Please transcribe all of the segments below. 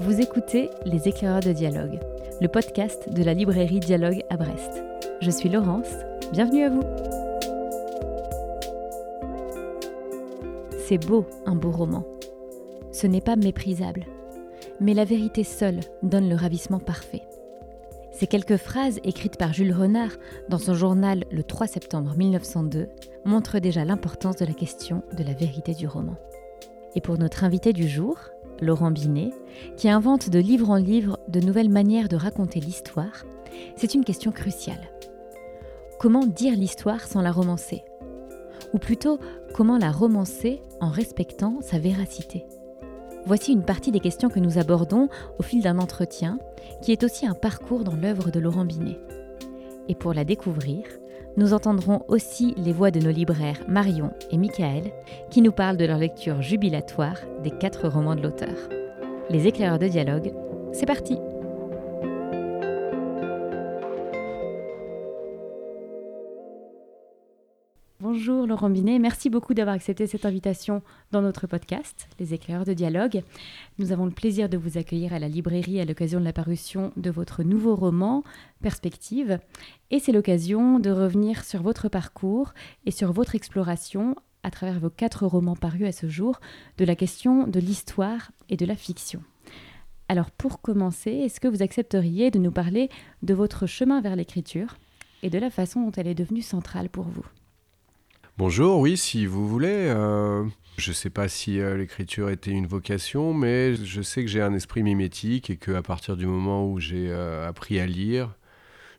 Vous écoutez Les éclaireurs de dialogue, le podcast de la librairie Dialogue à Brest. Je suis Laurence, bienvenue à vous. C'est beau un beau roman. Ce n'est pas méprisable, mais la vérité seule donne le ravissement parfait. Ces quelques phrases écrites par Jules Renard dans son journal le 3 septembre 1902 montrent déjà l'importance de la question de la vérité du roman. Et pour notre invité du jour, Laurent Binet, qui invente de livre en livre de nouvelles manières de raconter l'histoire, c'est une question cruciale. Comment dire l'histoire sans la romancer? Ou plutôt, comment la romancer en respectant sa véracité? Voici une partie des questions que nous abordons au fil d'un entretien, qui est aussi un parcours dans l'œuvre de Laurent Binet. Et pour la découvrir, nous entendrons aussi les voix de nos libraires Marion et Michael, qui nous parlent de leur lecture jubilatoire des quatre romans de l'auteur. Les éclaireurs de dialogue, c'est parti Bonjour Laurent Binet, merci beaucoup d'avoir accepté cette invitation dans notre podcast, Les éclaireurs de dialogue. Nous avons le plaisir de vous accueillir à la librairie à l'occasion de la parution de votre nouveau roman, Perspective. Et c'est l'occasion de revenir sur votre parcours et sur votre exploration à travers vos quatre romans parus à ce jour de la question de l'histoire et de la fiction. Alors pour commencer, est-ce que vous accepteriez de nous parler de votre chemin vers l'écriture et de la façon dont elle est devenue centrale pour vous? Bonjour, oui, si vous voulez. Euh, je ne sais pas si euh, l'écriture était une vocation, mais je sais que j'ai un esprit mimétique et qu'à partir du moment où j'ai euh, appris à lire,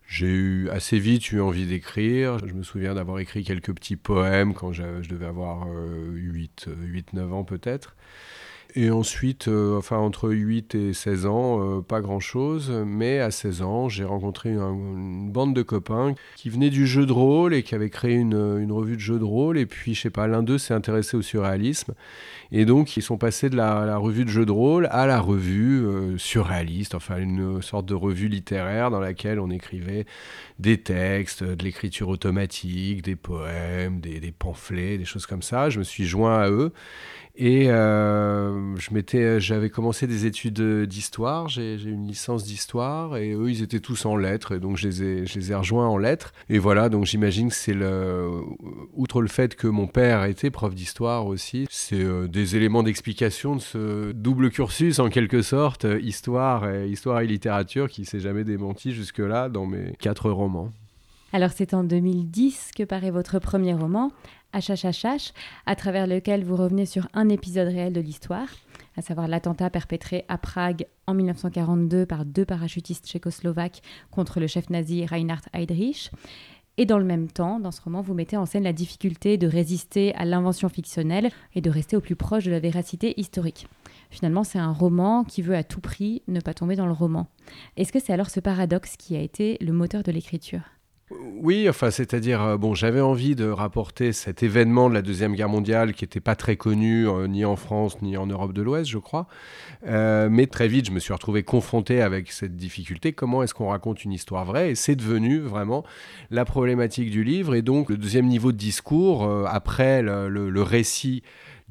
j'ai eu assez vite eu envie d'écrire. Je me souviens d'avoir écrit quelques petits poèmes quand je, devais avoir 8-9 ans peut-être. Et ensuite, euh, enfin entre 8 et 16 ans, euh, pas grand-chose. Mais à 16 ans, j'ai rencontré une, bande de copains qui venaient du jeu de rôle et qui avaient créé une, une revue de jeux de rôle. Et puis, je sais pas, l'un d'eux s'est intéressé au surréalisme. Et donc, ils sont passés de la, revue de jeux de rôle à la revue euh, surréaliste, enfin une sorte de revue littéraire dans laquelle on écrivait des textes, de l'écriture automatique, des poèmes, des, des pamphlets, des choses comme ça. Je me suis joint à eux. Et euh, j'avais commencé des études d'histoire, j'ai, une licence d'histoire, et eux, ils étaient tous en lettres, et donc je les ai, je les ai rejoints en lettres. Et voilà, donc j'imagine que c'est le, outre le fait que mon père était prof d'histoire aussi, c'est euh, des éléments d'explication de ce double cursus en quelque sorte, histoire et, histoire et littérature, qui s'est jamais démenti jusque-là dans mes quatre romans. Alors c'est en 2010 que paraît votre premier roman, HHHH, à travers lequel vous revenez sur un épisode réel de l'histoire, à savoir l'attentat perpétré à Prague en 1942 par deux parachutistes tchécoslovaques contre le chef nazi Reinhard Heydrich. Et dans le même temps, dans ce roman, vous mettez en scène la difficulté de résister à l'invention fictionnelle et de rester au plus proche de la véracité historique. Finalement, c'est un roman qui veut à tout prix ne pas tomber dans le roman. Est-ce que c'est alors ce paradoxe qui a été le moteur de l'écriture? Oui, enfin, c'est-à-dire, euh, bon, j'avais envie de rapporter cet événement de la Deuxième Guerre mondiale qui n'était pas très connu euh, ni en France ni en Europe de l'Ouest, je crois. Euh, mais très vite, je me suis retrouvé confronté avec cette difficulté. Comment est-ce qu'on raconte une histoire vraie? Et c'est devenu vraiment la problématique du livre. Et donc, le deuxième niveau de discours, après le récit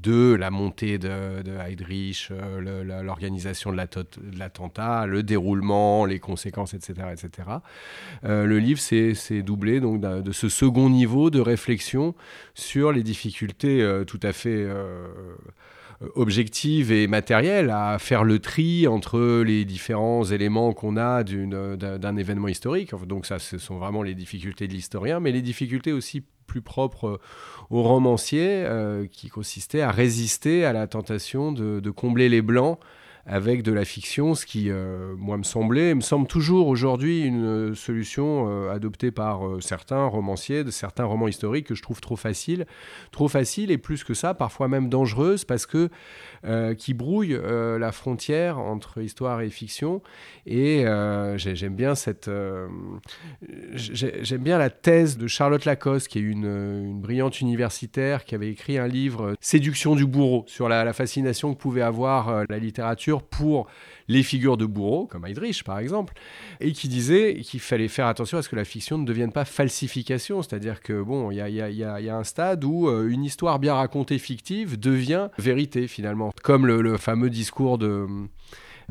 de la montée de, Heydrich, euh, l'organisation de l'attentat, le déroulement, les conséquences, etc. etc. Euh, le livre s'est doublé donc, de ce second niveau de réflexion sur les difficultés euh, tout à fait objectives et matérielles à faire le tri entre les différents éléments qu'on a d'un événement historique. Donc ça, ce sont vraiment les difficultés de l'historien, mais les difficultés aussi plus propres au romancier euh, qui consistait à résister à la tentation de, combler les blancs avec de la fiction, ce qui, euh, moi, me semblait, me semble toujours aujourd'hui une solution euh, adoptée par certains romanciers, de certains romans historiques que je trouve trop facile, trop facile et plus que ça, parfois même dangereuse, parce que euh, qui brouille euh, la frontière entre histoire et fiction. Et euh, j'aime bien cette, j'aime bien la thèse de Charlotte Lacoste, qui est une, brillante universitaire qui avait écrit un livre Séduction du bourreau sur la fascination que pouvait avoir la littérature pour les figures de bourreaux, comme Heydrich par exemple, et qui disait qu'il fallait faire attention à ce que la fiction ne devienne pas falsification, c'est-à-dire que bon, il y a, un stade où euh, une histoire bien racontée fictive devient vérité finalement, comme le, fameux discours de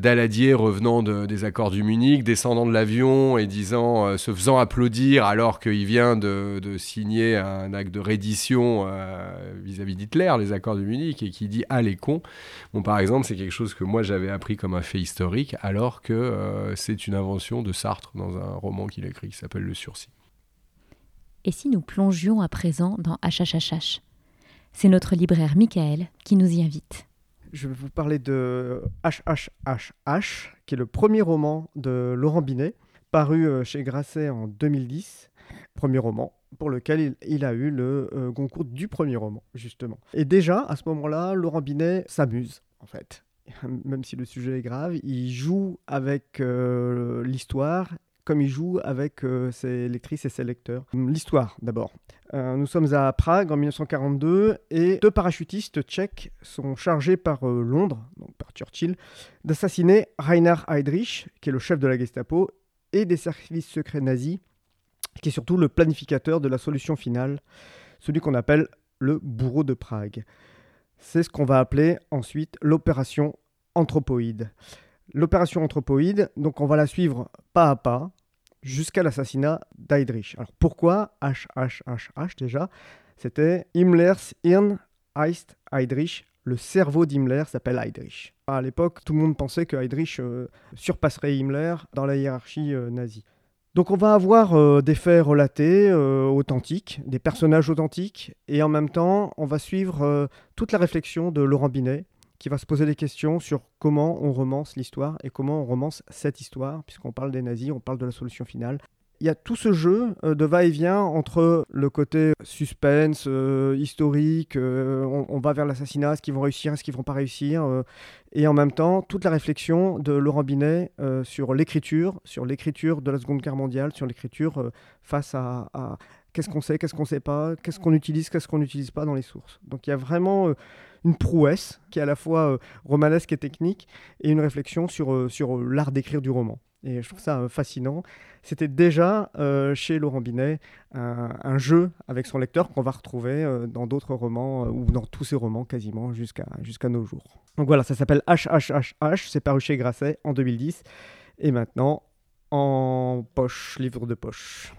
Daladier revenant des accords du Munich, descendant de l'avion et disant, euh, se faisant applaudir alors qu'il vient de, signer un acte de reddition euh, vis-à-vis d'Hitler, les accords du Munich, et qui dit Ah les cons. Par exemple, c'est quelque chose que moi j'avais appris comme un fait historique, alors que euh, c'est une invention de Sartre dans un roman qu'il écrit qui s'appelle Le Sursis. Et si nous plongions à présent dans HHHH C'est notre libraire Michael qui nous y invite je vais vous parler de HHHH, qui est le premier roman de Laurent Binet, paru euh, chez Grasset en 2010. Premier roman pour lequel il, a eu le euh, concours du premier roman, justement. Et déjà, à ce moment-là, Laurent Binet s'amuse, en fait. Même si le sujet est grave, il joue avec euh, l'histoire comme il joue avec euh, ses lectrices et ses lecteurs. L'histoire d'abord. Euh, nous sommes à Prague en 1942 et deux parachutistes tchèques sont chargés par euh, Londres, donc par Churchill, d'assassiner Reinhard Heydrich, qui est le chef de la Gestapo, et des services secrets nazis, qui est surtout le planificateur de la solution finale, celui qu'on appelle le bourreau de Prague. C'est ce qu'on va appeler ensuite l'opération anthropoïde l'opération Anthropoïde, donc on va la suivre pas à pas jusqu'à l'assassinat d'Heydrich. Alors pourquoi HHHH déjà? C'était Himmler's Hirn heißt Heydrich. Le cerveau d'Himmler s'appelle Heydrich. À l'époque, tout le monde pensait que Heydrich euh, surpasserait Himmler dans la hiérarchie euh, nazie. Donc on va avoir euh, des faits relatés, authentiques, des personnages authentiques, et en même temps, on va suivre toute la réflexion de Laurent Binet, qui va se poser des questions sur comment on romance l'histoire et comment on romance cette histoire, puisqu'on parle des nazis, on parle de la solution finale. Il y a tout ce jeu euh, de va-et-vient entre le côté suspense, euh, historique, euh, on, va vers l'assassinat, est-ce qu'ils vont réussir, est-ce qu'ils vont pas réussir, et en même temps toute la réflexion de Laurent Binet sur l'écriture, sur l'écriture de la Seconde Guerre mondiale, sur l'écriture face à qu'est-ce qu'on sait, qu'est-ce qu'on ne sait pas, qu'est-ce qu'on utilise, qu'est-ce qu'on n'utilise pas dans les sources. Donc il y a vraiment une prouesse qui est à la fois euh, romanesque et technique, et une réflexion sur, euh, sur euh, l'art d'écrire du roman. Et je trouve ça fascinant. C'était déjà chez Laurent Binet un, jeu avec son lecteur qu'on va retrouver dans d'autres romans, ou dans tous ses romans quasiment, jusqu'à jusqu'à nos jours. Donc voilà, ça s'appelle HHHH, c'est paru chez Grasset en 2010, et maintenant en poche, livre de poche.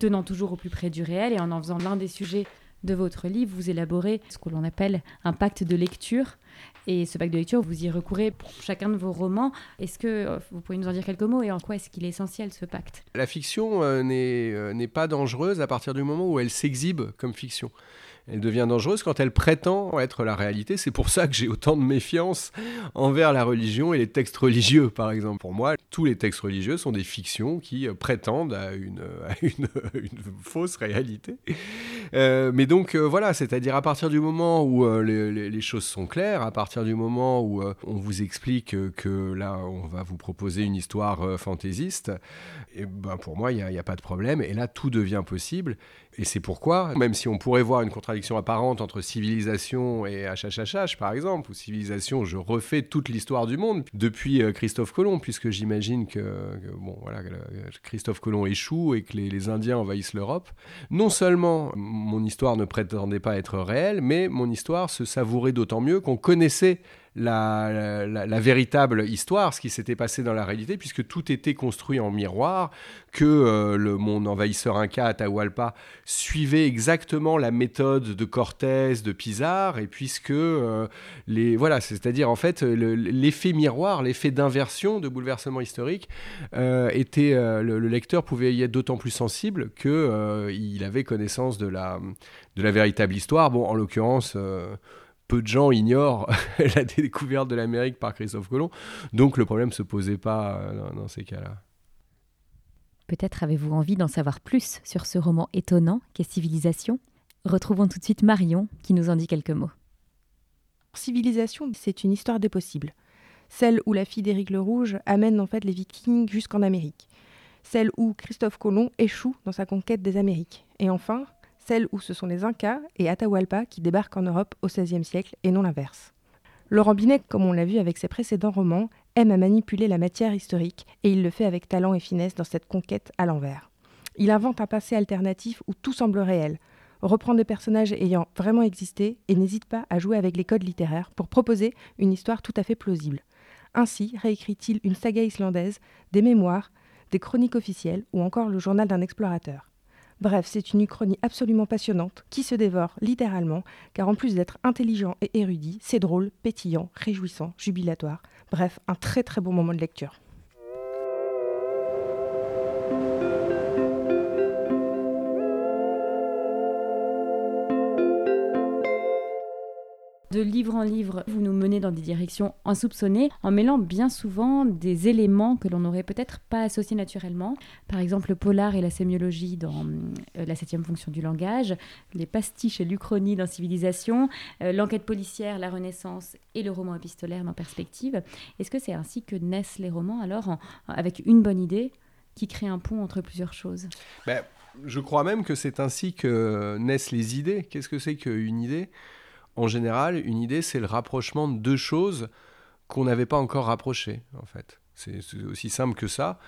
Tenant toujours au plus près du réel et en en faisant l'un des sujets de votre livre, vous élaborez ce que l'on appelle un pacte de lecture. Et ce pacte de lecture, vous y recourez pour chacun de vos romans. Est-ce que euh, vous pouvez nous en dire quelques mots et en quoi est-ce qu'il est essentiel ce pacte? La fiction euh, euh, n'est pas dangereuse à partir du moment où elle s'exhibe comme fiction. Elle devient dangereuse quand elle prétend être la réalité. C'est pour ça que j'ai autant de méfiance envers la religion et les textes religieux, par exemple. Pour moi, tous les textes religieux sont des fictions qui euh, prétendent à une, fausse réalité. Euh, mais donc euh, voilà, c'est-à-dire à partir du moment où les, choses sont claires, à partir du moment où on vous explique que là, on va vous proposer une histoire fantaisiste, et ben pour moi, il n'y a, pas de problème. Et là, tout devient possible. Et c'est pourquoi, même si on pourrait voir une contradiction apparente entre civilisation et HHHH, par exemple, ou civilisation, je refais toute l'histoire du monde depuis euh, Christophe Colomb, puisque j'imagine que, bon, voilà, Christophe Colomb échoue et que les, les Indiens envahissent l'Europe. Non seulement mon histoire ne prétendait pas être réelle, mais mon histoire se savourait d'autant mieux qu'on connaissait la, véritable histoire, ce qui s'était passé dans la réalité, puisque tout était construit en miroir, que euh, le, mon envahisseur inca Atahualpa suivait exactement la méthode de Cortés, de Pizarre, et puisque euh, les voilà, c'est-à-dire en fait l'effet miroir, l'effet d'inversion, de bouleversement historique, euh, était le, lecteur pouvait y être d'autant plus sensible que il avait connaissance de la de la véritable histoire. Bon, en l'occurrence peu de gens ignorent la découverte de l'Amérique par Christophe Colomb. Donc le problème ne se posait pas euh, dans, ces cas-là. Peut-être avez-vous envie d'en savoir plus sur ce roman étonnant qu'est Civilisation? Retrouvons tout de suite Marion qui nous en dit quelques mots. Civilisation, c'est une histoire des possibles. Celle où la fille d'Éric le Rouge amène en fait les Vikings jusqu'en Amérique. Celle où Christophe Colomb échoue dans sa conquête des Amériques. Et enfin, celle où ce sont les Incas et Atahualpa qui débarquent en Europe au XVIe siècle et non l'inverse. Laurent Binet, comme on l'a vu avec ses précédents romans, aime à manipuler la matière historique et il le fait avec talent et finesse dans cette conquête à l'envers. Il invente un passé alternatif où tout semble réel, reprend des personnages ayant vraiment existé et n'hésite pas à jouer avec les codes littéraires pour proposer une histoire tout à fait plausible. Ainsi réécrit-il une saga islandaise, des mémoires, des chroniques officielles ou encore le journal d'un explorateur. Bref, c'est une uchronie absolument passionnante qui se dévore littéralement, car en plus d'être intelligent et érudit, c'est drôle, pétillant, réjouissant, jubilatoire. Bref, un très très bon moment de lecture. De livre en livre, vous nous menez dans des directions insoupçonnées en mêlant bien souvent des éléments que l'on n'aurait peut-être pas associés naturellement. Par exemple, le polar et la sémiologie dans euh, La septième fonction du langage, les pastiches et l'uchronie dans Civilisation, euh, l'enquête policière, la Renaissance et le roman épistolaire dans Perspective. Est-ce que c'est ainsi que naissent les romans alors, avec une bonne idée qui crée un pont entre plusieurs choses? Ben, Je crois même que c'est ainsi que naissent les idées. Qu'est-ce que c'est qu'une idée? En général, une idée, c'est le rapprochement de deux choses qu'on n'avait pas encore rapprochées, en fait. C'est aussi simple que ça.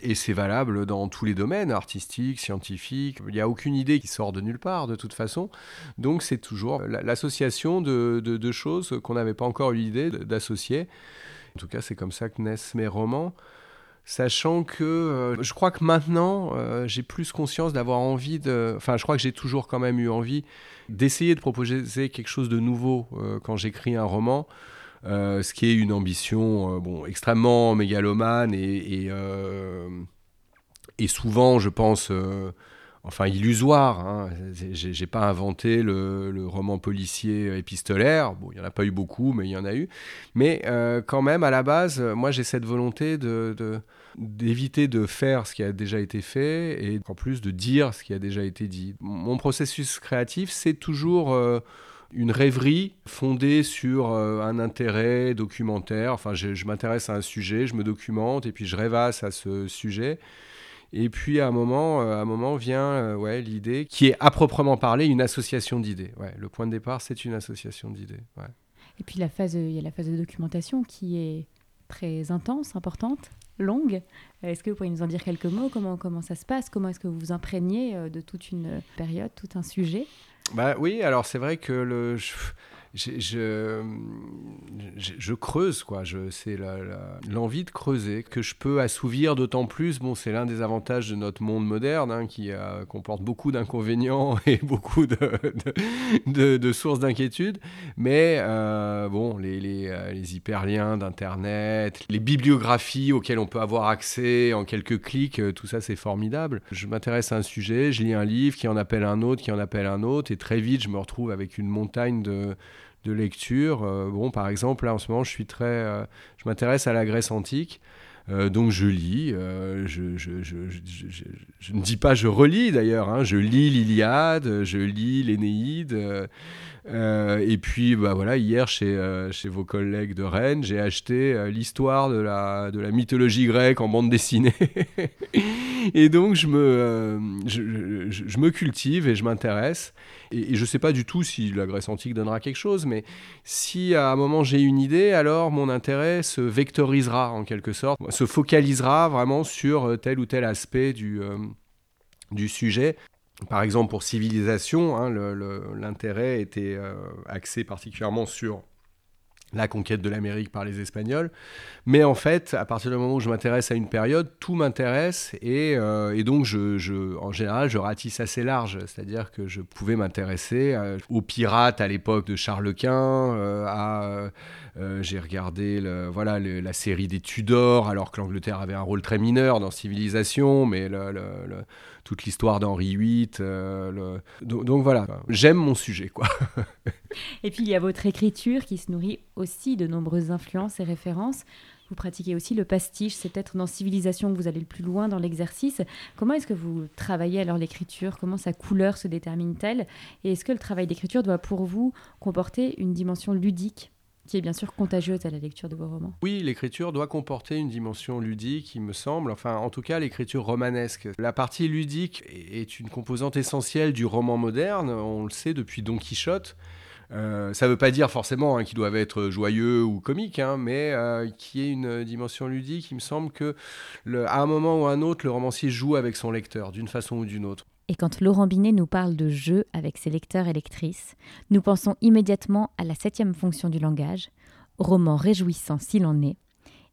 Et c'est valable dans tous les domaines, artistiques, scientifiques. Il n'y a aucune idée qui sort de nulle part, de toute façon. Donc c'est toujours l'association de, de, choses qu'on n'avait pas encore eu l'idée d'associer. En tout cas, c'est comme ça que naissent mes romans sachant que euh, je crois que maintenant, euh, j'ai plus conscience d'avoir envie de... Enfin, je crois que j'ai toujours quand même eu envie d'essayer de proposer quelque chose de nouveau euh, quand j'écris un roman, ce qui est une ambition bon, extrêmement mégalomane et, et, et souvent, je pense enfin illusoire. Hein. J'ai pas inventé le, roman policier épistolaire. Bon, il y en a pas eu beaucoup, mais il y en a eu. Mais euh, quand même, à la base, moi, j'ai cette volonté d'éviter de, faire ce qui a déjà été fait et en plus de dire ce qui a déjà été dit. Mon processus créatif, c'est toujours euh, une rêverie fondée sur euh, un intérêt documentaire. Enfin, je, je m'intéresse à un sujet, je me documente et puis je rêvasse à ce sujet. Et puis à un moment, euh, à un moment vient euh, ouais, l'idée qui est à proprement parler une association d'idées. Ouais, le point de départ, c'est une association d'idées. Ouais. Et puis la phase, il y a la phase de documentation qui est très intense, importante, longue. Est-ce que vous pourriez nous en dire quelques mots? Comment, comment ça se passe? Comment est-ce que vous vous imprégnez euh, de toute une période, tout un sujet? Bah oui, alors c'est vrai que le, je, je, creuse, quoi. c'est l'envie de creuser que je peux assouvir d'autant plus. Bon, c'est l'un des avantages de notre monde moderne hein, qui comporte beaucoup d'inconvénients et beaucoup de, sources d'inquiétude. Mais euh, bon, les, les, euh, les hyperliens d'Internet, les bibliographies auxquelles on peut avoir accès en quelques clics, euh, tout ça, c'est formidable. Je m'intéresse à un sujet, je lis un livre qui en appelle un autre, qui en appelle un autre, et très vite, je me retrouve avec une montagne de de lecture. Euh, bon, par exemple, là en ce moment, je suis très, euh, je m'intéresse à la Grèce antique. Euh, donc je lis, je, je, je, je, ne dis pas je relis d'ailleurs, hein, je lis l'Iliade, je lis l'Énéide, et puis bah, voilà, hier chez, chez vos collègues de Rennes, j'ai acheté l'histoire de la, de la mythologie grecque en bande dessinée. et donc je me, je, me cultive et je m'intéresse et, je ne sais pas du tout si la Grèce antique donnera quelque chose, mais si à un moment j'ai une idée, alors mon intérêt se vectorisera en quelque sorte, se focalisera vraiment sur euh, tel ou tel aspect du, euh, du sujet. Par exemple, pour civilisation, hein, l'intérêt était euh, axé particulièrement sur la conquête de l'Amérique par les Espagnols. Mais en fait, à partir du moment où je m'intéresse à une période, tout m'intéresse et, euh, donc, en général, je ratisse assez large. C'est-à-dire que je pouvais m'intéresser euh, aux pirates à l'époque de Charles Quint, j'ai regardé voilà, la série des Tudors, alors que l'Angleterre avait un rôle très mineur dans Civilisation, mais le, toute l'histoire d'Henri VIII. Euh, donc, voilà, j'aime mon sujet. quoi. et puis il y a votre écriture qui se nourrit aussi de nombreuses influences et références. Vous pratiquez aussi le pastiche, c'est peut-être dans Civilisation que vous allez le plus loin dans l'exercice. Comment est-ce que vous travaillez alors l'écriture? Comment sa couleur se détermine-t-elle? Et est-ce que le travail d'écriture doit pour vous comporter une dimension ludique? Qui est bien sûr contagieuse à la lecture de vos romans. Oui, l'écriture doit comporter une dimension ludique, il me semble. Enfin, en tout cas, l'écriture romanesque. La partie ludique est une composante essentielle du roman moderne. On le sait depuis Don Quichotte. Euh, ça ne veut pas dire forcément hein, qu'ils doivent être joyeux ou comiques, hein, mais euh, qui est une dimension ludique. Il me semble que, à un moment ou à un autre, le romancier joue avec son lecteur, d'une façon ou d'une autre. Et quand Laurent Binet nous parle de jeu avec ses lecteurs et lectrices, nous pensons immédiatement à la septième fonction du langage, roman réjouissant s'il en est,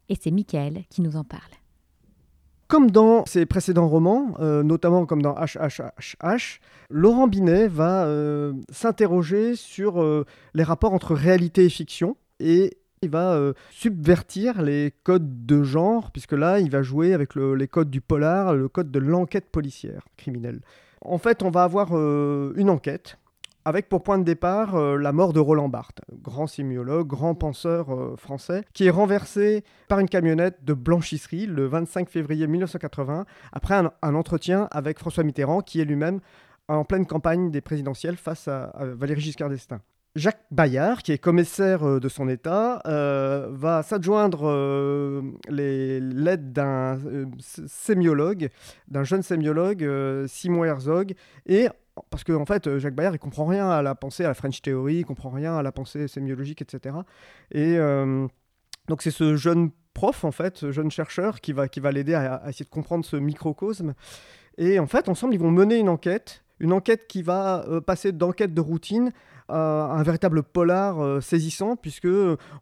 et c'est Michael qui nous en parle. Comme dans ses précédents romans, euh, notamment comme dans HHHH, Laurent Binet va euh, s'interroger sur euh, les rapports entre réalité et fiction et il va subvertir les codes de genre, puisque là, il va jouer avec les codes du polar, le code de l'enquête policière criminelle. En fait, on va avoir une enquête avec pour point de départ euh, la mort de Roland Barthes, grand sémiologue, grand penseur euh, français, qui est renversé par une camionnette de blanchisserie le 25 février 1980, après un, entretien avec François Mitterrand, qui est lui-même en pleine campagne des présidentielles face à, Valéry Giscard d'Estaing. Jacques Bayard, qui est commissaire euh, de son État, va s'adjoindre les l'aide d'un sémiologue, d'un jeune sémiologue, Simon Herzog, et parce qu'en en fait, Jacques Bayard, il comprend rien à la pensée, à la French Theory, il comprend rien à la pensée sémiologique, etc. Et euh, donc c'est ce jeune prof, en fait, ce jeune chercheur, qui va, qui va l'aider à, essayer de comprendre ce microcosme. Et en fait, ensemble, ils vont mener une enquête, une enquête qui va euh, passer d'enquête de routine un véritable polar euh, saisissant, puisque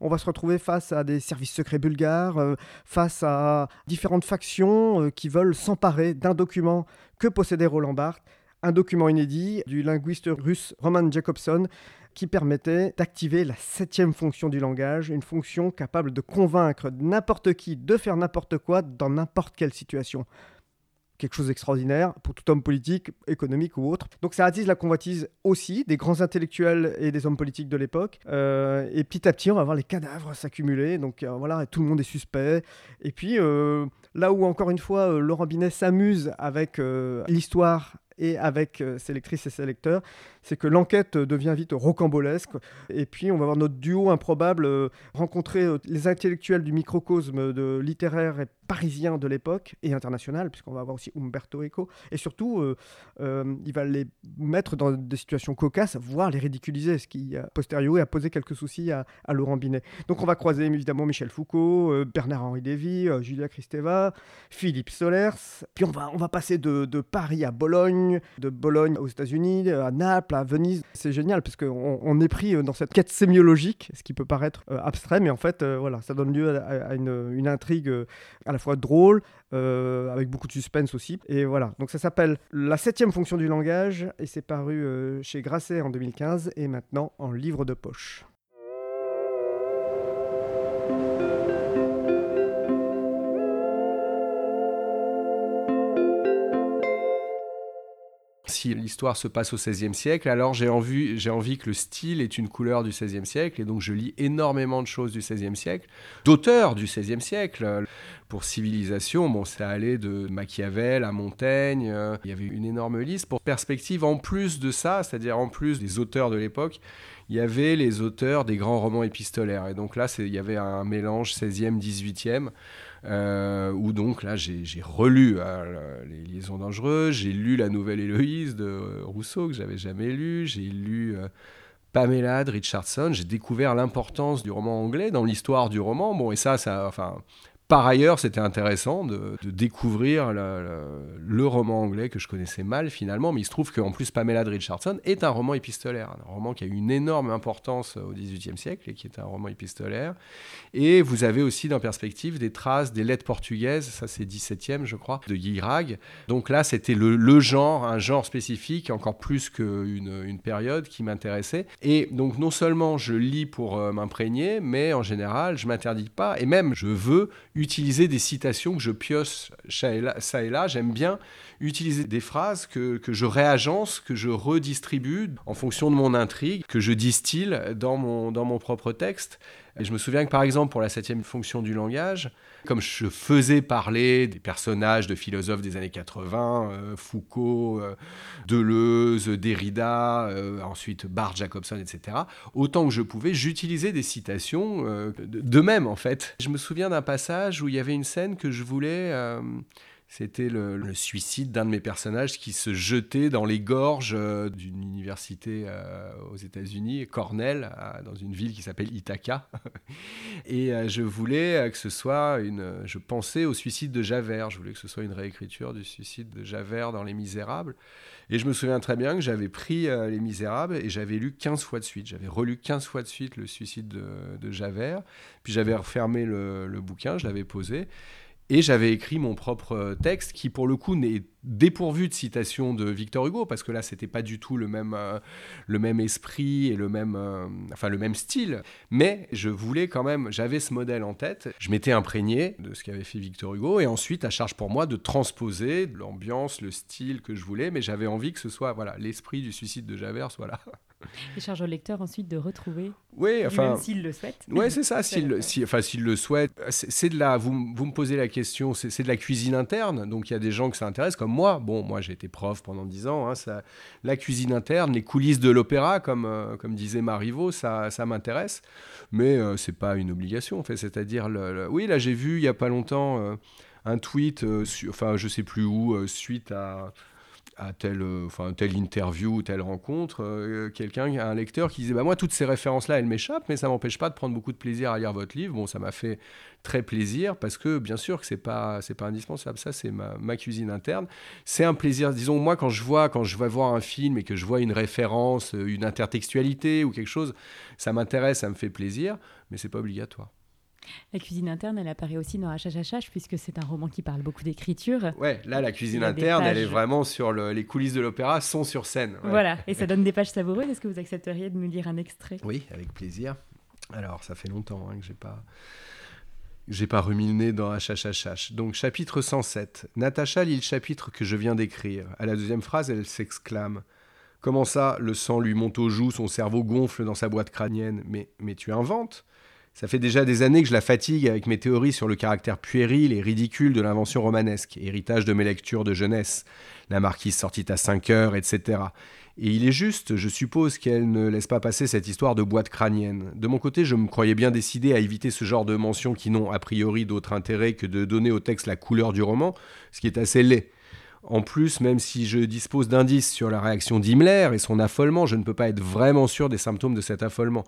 on va se retrouver face à des services secrets bulgares, face à différentes factions qui veulent s'emparer d'un document que possédait Roland Barthes un document inédit du linguiste russe Roman Jacobson qui permettait d'activer la septième fonction du langage, une fonction capable de convaincre n'importe qui de faire n'importe quoi dans n'importe quelle situation. Quelque chose d'extraordinaire pour tout homme politique, économique ou autre. Donc ça attise la convoitise aussi des grands intellectuels et des hommes politiques de l'époque. Euh, et petit à petit, on va voir les cadavres s'accumuler. Donc euh, voilà, tout le monde est suspect. Et puis euh, là où encore une fois, Laurent Binet s'amuse avec l'histoire et avec ses lectrices et ses lecteurs, c'est que l'enquête devient vite rocambolesque. Et puis, on va voir notre duo improbable euh, rencontrer euh, les intellectuels du microcosme littéraire et parisien de l'époque et international, puisqu'on va avoir aussi Umberto Eco. Et surtout, il va les mettre dans des situations cocasses, voire les ridiculiser, ce qui, a posteriori, a posé quelques soucis à, Laurent Binet. Donc, on va croiser évidemment Michel Foucault, Bernard-Henri Lévy, Julia Kristeva, Philippe Solers. Puis, on va, on va passer de, de Paris à Bologne de Bologne aux États-Unis, à Naples, Venise. C'est génial parce qu'on on est pris euh, dans cette quête sémiologique, ce qui peut paraître euh, abstrait, mais en fait, euh, voilà, ça donne lieu à, une, intrigue à la fois drôle, avec beaucoup de suspense aussi. Et voilà, donc ça s'appelle La septième fonction du langage et c'est paru chez Grasset en 2015 et maintenant en livre de poche. Si l'histoire se passe au XVIe siècle, alors j'ai envie, que le style est une couleur du XVIe siècle, et donc je lis énormément de choses du XVIe siècle, d'auteurs du XVIe siècle. Pour civilisation, bon, ça allait de Machiavel à Montaigne, euh, il y avait une énorme liste. Pour perspective, en plus de ça, c'est-à-dire en plus des auteurs de l'époque, il y avait les auteurs des grands romans épistolaires. Et donc là, il y avait un mélange 16e, 18e. Euh, où donc là j'ai relu euh, Les Liaisons dangereuses, j'ai lu La Nouvelle Héloïse de Rousseau que j'avais jamais lu, j'ai lu euh, Pamela de Richardson, j'ai découvert l'importance du roman anglais dans l'histoire du roman. Bon, et ça, ça, enfin, par ailleurs, c'était intéressant de, découvrir le, roman anglais que je connaissais mal finalement, mais il se trouve qu'en plus Pamela de Richardson est un roman épistolaire, un roman qui a eu une énorme importance au XVIIIe siècle et qui est un roman épistolaire. Et vous avez aussi dans perspective des traces des lettres portugaises, ça c'est 17e je crois, de Guirag. Donc là c'était le, genre, un genre spécifique, encore plus qu'une une période qui m'intéressait. Et donc non seulement je lis pour euh, m'imprégner, mais en général je m'interdis pas, et même je veux utiliser des citations que je pioche ça et là. J'aime bien utiliser des phrases que, que, je réagence, que je redistribue en fonction de mon intrigue, que je distille dans mon, dans mon propre texte. Je me souviens que par exemple pour la septième fonction du langage, comme je faisais parler des personnages de philosophes des années 80, euh, Foucault, euh, Deleuze, Derrida, euh, ensuite Bart Jacobson, etc., autant que je pouvais, j'utilisais des citations de, même en fait. Je me souviens d'un passage où il y avait une scène que je voulais C'était le, suicide d'un de mes personnages qui se jetait dans les gorges euh, d'une université euh, aux États-Unis, Cornell, dans une ville qui s'appelle Ithaca. Et euh, je voulais que ce soit une. Je pensais au suicide de Javert. Je voulais que ce soit une réécriture du suicide de Javert dans Les Misérables. Et je me souviens très bien que j'avais pris Les Misérables et j'avais lu 15 fois de suite. J'avais relu 15 fois de suite le suicide de, Javert. Puis j'avais refermé le bouquin, je l'avais posé. Et j'avais écrit mon propre euh, texte qui, pour le coup, n'est dépourvu de citations de Victor Hugo, parce que là, c'était pas du tout le même, euh, le même esprit et le même, euh, enfin, le même style. Mais je voulais quand même, j'avais ce modèle en tête. Je m'étais imprégné de ce qu'avait fait Victor Hugo, et ensuite, à charge pour moi de transposer l'ambiance, le style que je voulais, mais j'avais envie que ce soit, voilà, l'esprit du suicide de Javert soit là. Et charge au lecteur ensuite de retrouver. Oui, enfin. S'il le souhaite. Oui, c'est ça, s'il si, enfin, le souhaite. C'est de la. Vous, vous, me posez la question, c'est de la cuisine interne. Donc il y a des gens que ça intéresse, comme moi. Bon, moi j'ai été prof pendant 10 ans. Hein, ça, la cuisine interne, les coulisses de l'opéra, comme, euh, comme disait Marivaux, ça, ça m'intéresse. Mais ce euh, c'est pas une obligation, en fait. C'est-à-dire, le, oui, là j'ai vu il y a pas longtemps euh, un tweet, enfin je sais plus où, suite à à telle, euh, enfin, telle interview, telle rencontre, euh, quelqu'un, un lecteur qui disait bah, Moi, toutes ces références-là, elles m'échappent, mais ça ne m'empêche pas de prendre beaucoup de plaisir à lire votre livre. Bon, ça m'a fait très plaisir parce que, bien sûr, que ce n'est pas, pas indispensable. Ça, c'est ma, cuisine interne. C'est un plaisir. Disons, moi, quand je, vois, quand je vais voir un film et que je vois une référence, une intertextualité ou quelque chose, ça m'intéresse, ça me fait plaisir, mais ce n'est pas obligatoire. La cuisine interne, elle apparaît aussi dans HHH, puisque c'est un roman qui parle beaucoup d'écriture. Ouais, là, la cuisine interne, elle est vraiment sur les coulisses de l'opéra, sont sur scène. Voilà, et ça donne des pages savoureuses. Est-ce que vous accepteriez de me lire un extrait? Oui, avec plaisir. Alors, ça fait longtemps hein, que j'ai pas j'ai pas ruminé dans HHHH. Donc, chapitre 107. Natacha lit le chapitre que je viens d'écrire. À la deuxième phrase, elle s'exclame. Comment ça, le sang lui monte aux joues, son cerveau gonfle dans sa boîte crânienne? Mais, mais tu inventes? Ça fait déjà des années que je la fatigue avec mes théories sur le caractère puéril et ridicule de l'invention romanesque, héritage de mes lectures de jeunesse, la marquise sortit à 5 heures, etc. Et il est juste, je suppose, qu'elle ne laisse pas passer cette histoire de boîte crânienne. De mon côté, je me croyais bien décidé à éviter ce genre de mentions qui n'ont a priori d'autre intérêt que de donner au texte la couleur du roman, ce qui est assez laid. En plus, même si je dispose d'indices sur la réaction d'Himmler et son affolement, je ne peux pas être vraiment sûr des symptômes de cet affolement.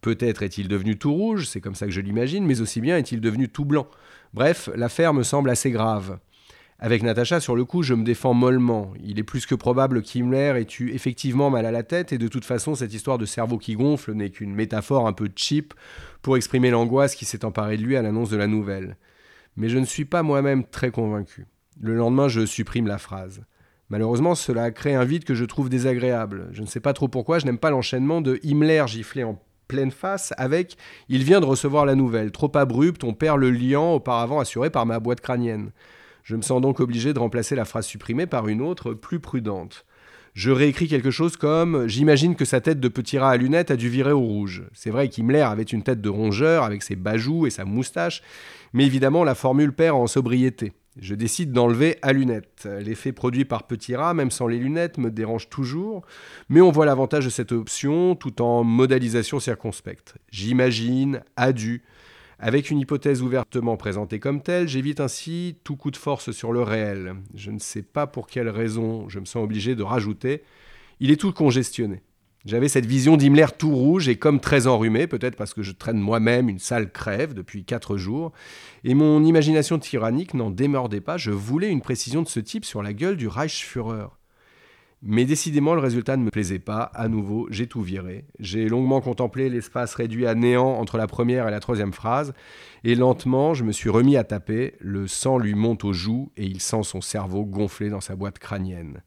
Peut-être est-il devenu tout rouge, c'est comme ça que je l'imagine, mais aussi bien est-il devenu tout blanc. Bref, l'affaire me semble assez grave. Avec Natacha, sur le coup, je me défends mollement. Il est plus que probable qu'Himmler ait eu effectivement mal à la tête, et de toute façon, cette histoire de cerveau qui gonfle n'est qu'une métaphore un peu cheap pour exprimer l'angoisse qui s'est emparée de lui à l'annonce de la nouvelle. Mais je ne suis pas moi-même très convaincu. Le lendemain, je supprime la phrase. Malheureusement, cela crée un vide que je trouve désagréable. Je ne sais pas trop pourquoi, je n'aime pas l'enchaînement de Himmler giflé en pleine face avec Il vient de recevoir la nouvelle, trop abrupte, on perd le lien auparavant assuré par ma boîte crânienne. Je me sens donc obligé de remplacer la phrase supprimée par une autre, plus prudente. Je réécris quelque chose comme J'imagine que sa tête de petit rat à lunettes a dû virer au rouge. C'est vrai qu'Himmler avait une tête de rongeur avec ses bajoux et sa moustache, mais évidemment la formule perd en sobriété. Je décide d'enlever à lunettes. L'effet produit par petit rat, même sans les lunettes, me dérange toujours, mais on voit l'avantage de cette option tout en modalisation circonspecte. J'imagine, a dû. Avec une hypothèse ouvertement présentée comme telle, j'évite ainsi tout coup de force sur le réel. Je ne sais pas pour quelle raison je me sens obligé de rajouter. Il est tout congestionné. J'avais cette vision d'Himmler tout rouge et comme très enrhumé, peut-être parce que je traîne moi-même une sale crève depuis quatre jours, et mon imagination tyrannique n'en démordait pas, je voulais une précision de ce type sur la gueule du Reichsführer. Mais décidément, le résultat ne me plaisait pas. À nouveau, j'ai tout viré. J'ai longuement contemplé l'espace réduit à néant entre la première et la troisième phrase, et lentement, je me suis remis à taper. Le sang lui monte aux joues et il sent son cerveau gonfler dans sa boîte crânienne.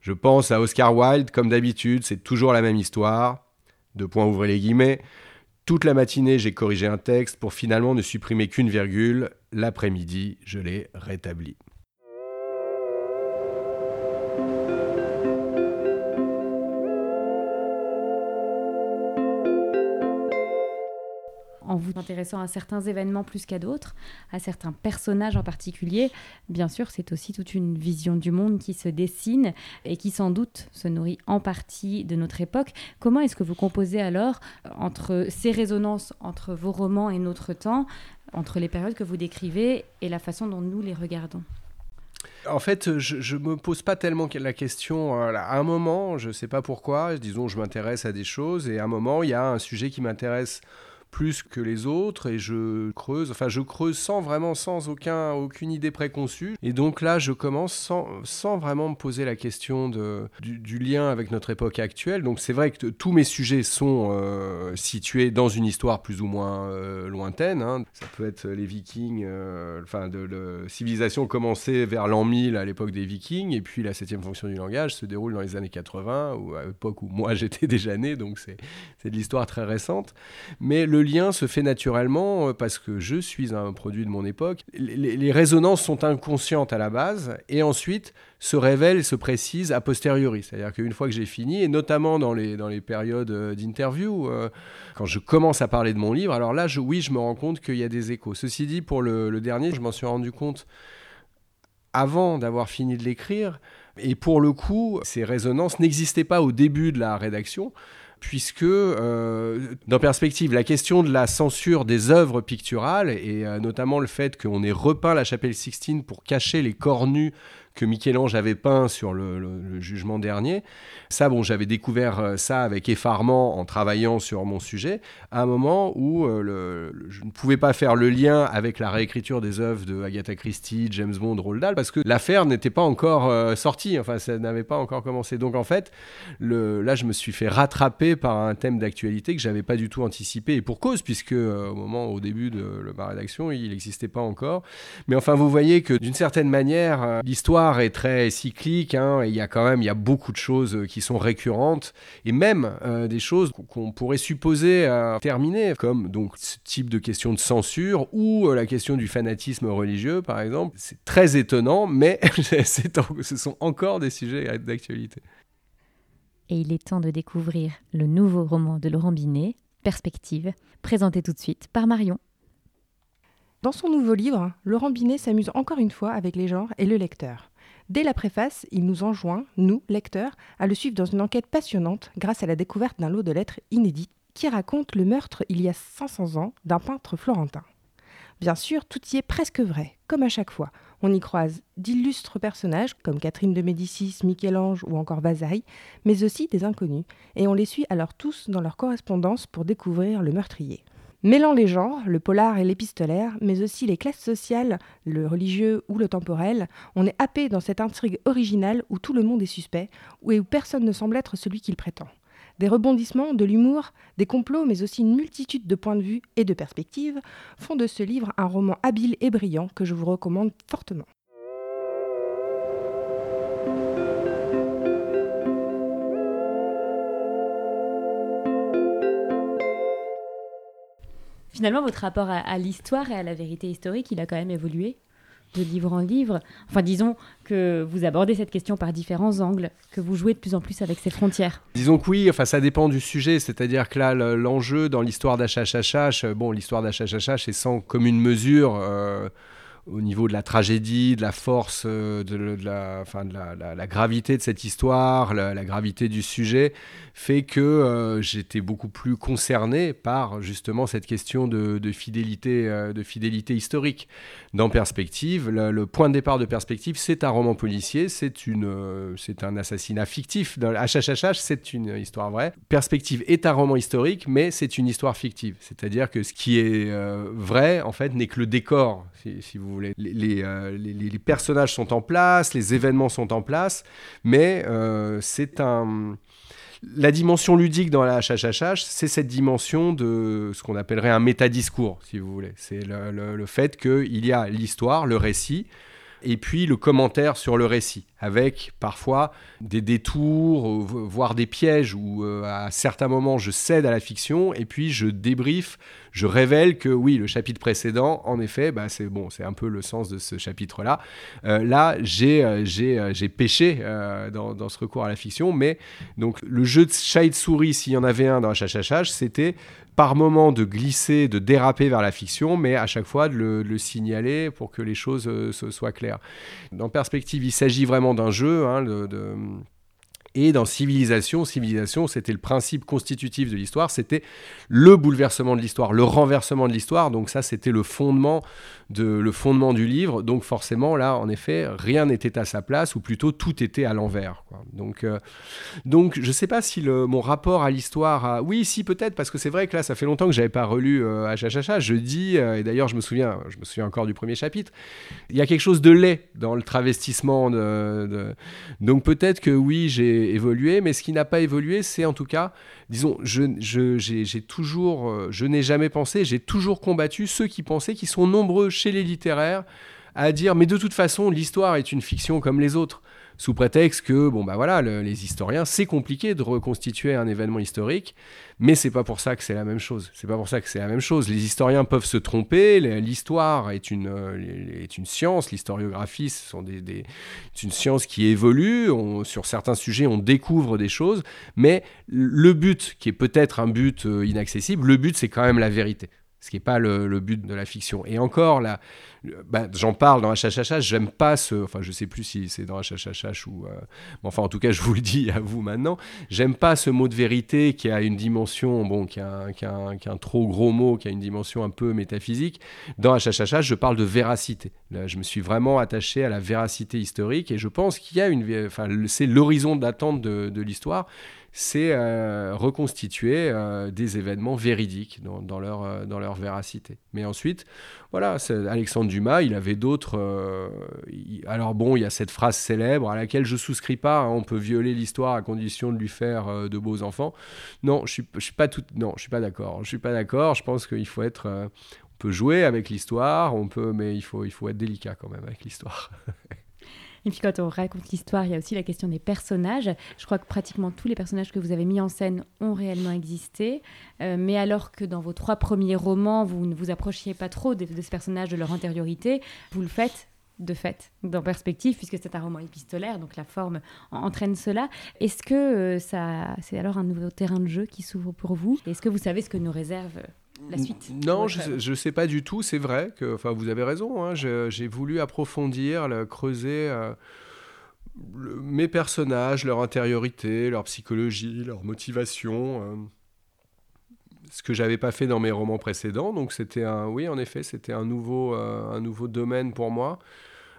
Je pense à Oscar Wilde, comme d'habitude, c'est toujours la même histoire. Deux points ouvrez les guillemets. Toute la matinée, j'ai corrigé un texte pour finalement ne supprimer qu'une virgule. L'après-midi, je l'ai rétabli. Vous intéressant à certains événements plus qu'à d'autres, à certains personnages en particulier. Bien sûr, c'est aussi toute une vision du monde qui se dessine et qui sans doute se nourrit en partie de notre époque. Comment est-ce que vous composez alors entre ces résonances entre vos romans et notre temps, entre les périodes que vous décrivez et la façon dont nous les regardons? En fait, je ne me pose pas tellement la question. Euh, à un moment, je ne sais pas pourquoi, disons, je m'intéresse à des choses, et à un moment, il y a un sujet qui m'intéresse plus que les autres et je creuse, enfin je creuse sans vraiment, sans aucun, aucune idée préconçue. Et donc là, je commence sans, sans vraiment me poser la question de, du, lien avec notre époque actuelle. Donc c'est vrai que tous mes sujets sont euh, situés dans une histoire plus ou moins euh, lointaine. Hein. Ça peut être les Vikings, euh, enfin de la civilisation commencée vers l'an 1000 à l'époque des Vikings, et puis la septième fonction du langage se déroule dans les années 80, ou à l'époque où moi j'étais déjà né, donc c'est de l'histoire très récente. Mais le le lien se fait naturellement euh, parce que je suis un produit de mon époque. Les, résonances sont inconscientes à la base et ensuite se révèlent se précisent a posteriori. C'est-à-dire qu'une fois que j'ai fini, et notamment dans les, dans les périodes euh, d'interview, euh, quand je commence à parler de mon livre, alors là, je, oui, je me rends compte qu'il y a des échos. Ceci dit, pour le dernier, je m'en suis rendu compte avant d'avoir fini de l'écrire. Et pour le coup, ces résonances n'existaient pas au début de la rédaction puisque, euh, dans perspective, la question de la censure des œuvres picturales, et euh, notamment le fait qu'on ait repeint la chapelle Sixtine pour cacher les corps nus que Michel-Ange avait peint sur le, jugement dernier. Ça, bon, j'avais découvert euh, ça avec effarement en travaillant sur mon sujet, à un moment où euh, je ne pouvais pas faire le lien avec la réécriture des œuvres de Agatha Christie, James Bond, Roald Dahl, parce que l'affaire n'était pas encore euh, sortie, enfin, ça n'avait pas encore commencé. Donc, en fait, là, je me suis fait rattraper par un thème d'actualité que j'avais pas du tout anticipé, et pour cause, puisque au moment, au début de ma rédaction, il n'existait pas encore. Mais enfin, vous voyez que d'une certaine manière, l'histoire est très cyclique, hein, et il y a quand même il y a beaucoup de choses euh, qui sont récurrentes, et même euh, des choses qu'on pourrait supposer à terminer, comme donc ce type de question de censure ou euh, la question du fanatisme religieux, par exemple. C'est très étonnant, mais ce sont encore des sujets d'actualité. Et il est temps de découvrir le nouveau roman de Laurent Binet, Perspective, présenté tout de suite par Marion. Dans son nouveau livre, Laurent Binet s'amuse encore une fois avec les genres et le lecteur. Dès la préface, il nous enjoint, nous, lecteurs, à le suivre dans une enquête passionnante grâce à la découverte d'un lot de lettres inédites qui raconte le meurtre il y a 500 ans d'un peintre florentin. Bien sûr, tout y est presque vrai, comme à chaque fois. On y croise d'illustres personnages comme Catherine de Médicis, Michel-Ange ou encore Vazaille, mais aussi des inconnus, et on les suit alors tous dans leur correspondance pour découvrir le meurtrier. Mêlant les genres, le polar et l'épistolaire, mais aussi les classes sociales, le religieux ou le temporel, on est happé dans cette intrigue originale où tout le monde est suspect, et où personne ne semble être celui qu'il prétend. Des rebondissements, de l'humour, des complots, mais aussi une multitude de points de vue et de perspectives font de ce livre un roman habile et brillant que je vous recommande fortement. Finalement, votre rapport à, l'histoire et à la vérité historique, il a quand même évolué de livre en livre. Enfin, disons que vous abordez cette question par différents angles, que vous jouez de plus en plus avec ces frontières. Disons que oui, enfin, ça dépend du sujet. C'est-à-dire que là, l'enjeu dans l'histoire d'HHHH, bon, l'histoire d'HHHH est sans commune mesure. Euh, au niveau de la tragédie, de la force, euh, de, la, enfin, de la, gravité de cette histoire, la, gravité du sujet, fait que euh, j'étais beaucoup plus concerné par justement cette question de, fidélité, euh, de fidélité historique. Dans Perspective, le, point de départ de Perspective, c'est un roman policier, c'est une, c'est un assassinat fictif. Dans HHHH, c'est une histoire vraie. Perspective est un roman historique, mais c'est une histoire fictive. C'est-à-dire que ce qui est vrai, en fait, n'est que le décor, si vous voulez euh, les, personnages sont en place, les événements sont en place, mais euh, c'est un... La dimension ludique dans la HHHH, c'est cette dimension de ce qu'on appellerait un métadiscours, si vous voulez. C'est le, le, le fait qu'il y a l'histoire, le récit, et puis le commentaire sur le récit, avec parfois des détours, voire des pièges, où euh, à certains moments je cède à la fiction, et puis je débriefe, je révèle que oui, le chapitre précédent, en effet, bah, c'est bon, c'est un peu le sens de ce chapitre-là. Euh, là, j'ai euh, j'ai péché dans, ce recours à la fiction, mais donc le jeu de chat et de souris, s'il y en avait un dans HHHH, c'était par moment de glisser, de déraper vers la fiction, mais à chaque fois de le, signaler pour que les choses euh, soient claires. Dans perspective, il s'agit vraiment d'un jeu. Hein, Et dans civilisation, civilisation, c'était le principe constitutif de l'histoire, c'était le bouleversement de l'histoire, le renversement de l'histoire. Donc ça, c'était le fondement de le fondement du livre. Donc forcément, là, en effet, rien n'était à sa place, ou plutôt tout était à l'envers. Donc, euh, donc, je ne sais pas si mon rapport à l'histoire, a... oui, si peut-être, parce que c'est vrai que là, ça fait longtemps que j'avais pas relu euh. Je dis, euh, et d'ailleurs, je me souviens, je me souviens encore du premier chapitre. Il y a quelque chose de laid dans le travestissement. De, Donc peut-être que oui, j'ai évolué, mais ce qui n'a pas évolué, c'est en tout cas, disons, je, je, toujours, euh, je n'ai jamais pensé, j'ai toujours combattu ceux qui pensaient, qui sont nombreux chez les littéraires, à dire, mais de toute façon, l'histoire est une fiction comme les autres. Sous prétexte que bon bah voilà les historiens c'est compliqué de reconstituer un événement historique mais c'est pas pour ça que c'est la même chose. C'est pas pour ça que c'est la même chose. Les historiens peuvent se tromper l'histoire est une euh, est une science l'historiographie sont des, des c'est une science qui évolue sur certains sujets on découvre des choses mais le but qui est peut-être un but euh, inaccessible le but c'est quand même la vérité ce qui n'est pas le, but de la fiction. Et encore, là, bah, j'en parle dans HHH, j'aime pas ce... Enfin, je sais plus si c'est dans HHH ou... Euh, enfin, en tout cas, je vous le dis à vous maintenant. J'aime pas ce mot de vérité qui a une dimension, bon, qui a, un, qui, a qui a un, trop gros mot, qui a une dimension un peu métaphysique. Dans HHH, je parle de véracité. Là, je me suis vraiment attaché à la véracité historique et je pense qu'il y a une... Enfin, c'est l'horizon d'attente de, de l'histoire c'est euh, reconstituer euh, des événements véridiques dans, leur, dans leur véracité. Mais ensuite, voilà, Alexandre Dumas, il avait d'autres... alors bon, il y a cette phrase célèbre à laquelle je souscris pas, hein, on peut violer l'histoire à condition de lui faire de beaux enfants. Non, je suis, suis pas tout... Non, je suis pas d'accord. Je suis pas d'accord, je pense qu'il faut être... on peut jouer avec l'histoire, on peut, mais il faut, il faut être délicat quand même avec l'histoire. Et puis quand on raconte l'histoire, il y a aussi la question des personnages. Je crois que pratiquement tous les personnages que vous avez mis en scène ont réellement existé. Euh, mais alors que dans vos trois premiers romans, vous ne vous approchiez pas trop de, ces personnages, de leur intériorité, vous le faites de fait, dans perspective, puisque c'est un roman épistolaire, donc la forme entraîne cela. Est-ce que euh, ça, c'est alors un nouveau terrain de jeu qui s'ouvre pour vous? Est-ce que vous savez ce que nous réserve la suite Non, je ne sais pas du tout. C'est vrai que, enfin, vous avez raison. Hein, j'ai voulu approfondir, creuser euh, mes personnages, leur intériorité, leur psychologie, leur motivation. Euh, ce que j'avais pas fait dans mes romans précédents. Donc c'était un, oui, en effet, c'était un nouveau, euh, un nouveau domaine pour moi.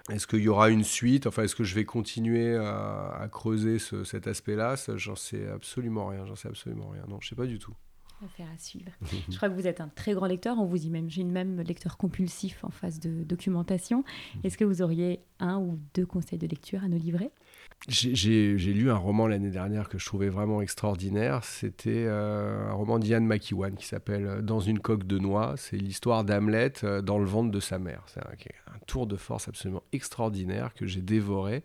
Est-ce qu'il y aura une suite? Enfin, est-ce que je vais continuer à, creuser cet aspect-là? J'en sais absolument rien. J'en sais absolument rien. Non, je sais pas du tout. Affaire à suivre. Je crois que vous êtes un très grand lecteur. On vous imagine même lecteur compulsif en phase de documentation. Est-ce que vous auriez un ou deux conseils de lecture à nous livrer? J'ai lu un roman l'année dernière que je trouvais vraiment extraordinaire. C'était euh, un roman d'Ian McEwan qui s'appelle Dans une coque de noix. C'est l'histoire d'Hamlet euh, dans le ventre de sa mère. C'est un, un, tour de force absolument extraordinaire que j'ai dévoré.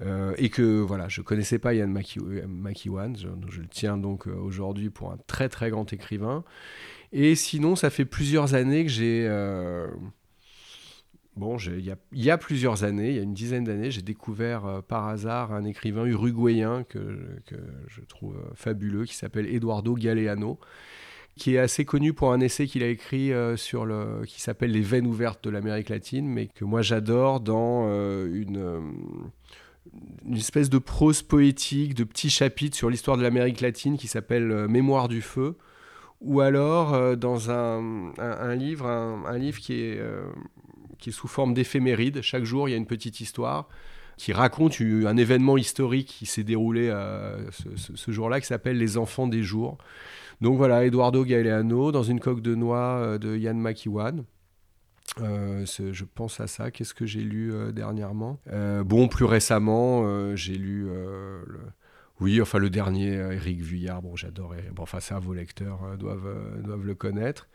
Euh, et que voilà, je connaissais pas Ian McEwan, je, je, le tiens donc euh, aujourd'hui pour un très très grand écrivain. Et sinon, ça fait plusieurs années que j'ai euh, Bon, il y, a plusieurs années, il y a une dizaine d'années, j'ai découvert par hasard un écrivain uruguayen que, que je trouve fabuleux, qui s'appelle Eduardo Galeano, qui est assez connu pour un essai qu'il a écrit sur le, qui s'appelle Les veines ouvertes de l'Amérique latine, mais que moi j'adore dans une une espèce de prose poétique, de petits chapitres sur l'histoire de l'Amérique latine qui s'appelle euh, Mémoire du feu, ou alors euh, dans un, livre, un, livre qui est, euh, qui est sous forme d'éphéméride. Chaque jour, il y a une petite histoire qui raconte un événement historique qui s'est déroulé ce, jour-là, qui s'appelle Les Enfants des jours. Donc voilà, Eduardo Galeano, dans une coque de noix de Yann McEwan. Euh, je pense à ça. Qu'est-ce que j'ai lu euh, dernièrement? Euh, Bon, plus récemment, j'ai lu le... Oui, enfin le dernier, Eric Vuillard. Bon, j'adore. Bon, enfin, ça, vos lecteurs doivent, doivent le connaître.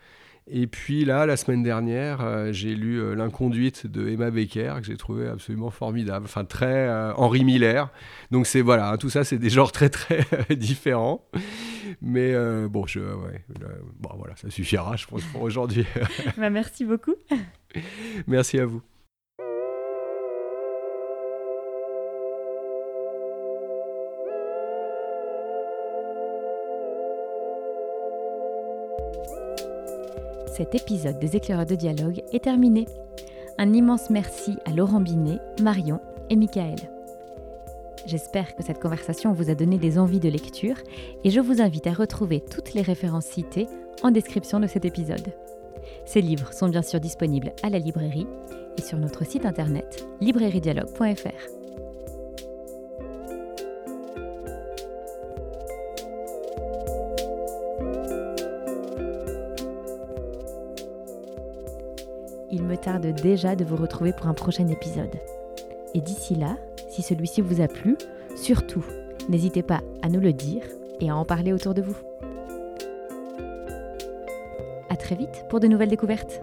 Et puis là, la semaine dernière, j'ai lu L'inconduite de Emma Becker, que j'ai trouvé absolument formidable. Enfin, très Henri Miller. Donc, c'est voilà, hein, tout ça, c'est des genres très, très différents. Mais euh, bon, je, ouais, bon, voilà, ça suffira, je pense, pour aujourd'hui. bah, merci beaucoup. Merci à vous. Cet épisode des éclaireurs de dialogue est terminé. Un immense merci à Laurent Binet, Marion et Michael. J'espère que cette conversation vous a donné des envies de lecture et je vous invite à retrouver toutes les références citées en description de cet épisode. Ces livres sont bien sûr disponibles à la librairie et sur notre site internet librairiedialogue.fr. Déjà de vous retrouver pour un prochain épisode. Et d'ici là, si celui-ci vous a plu, surtout, n'hésitez pas à nous le dire et à en parler autour de vous. À très vite pour de nouvelles découvertes.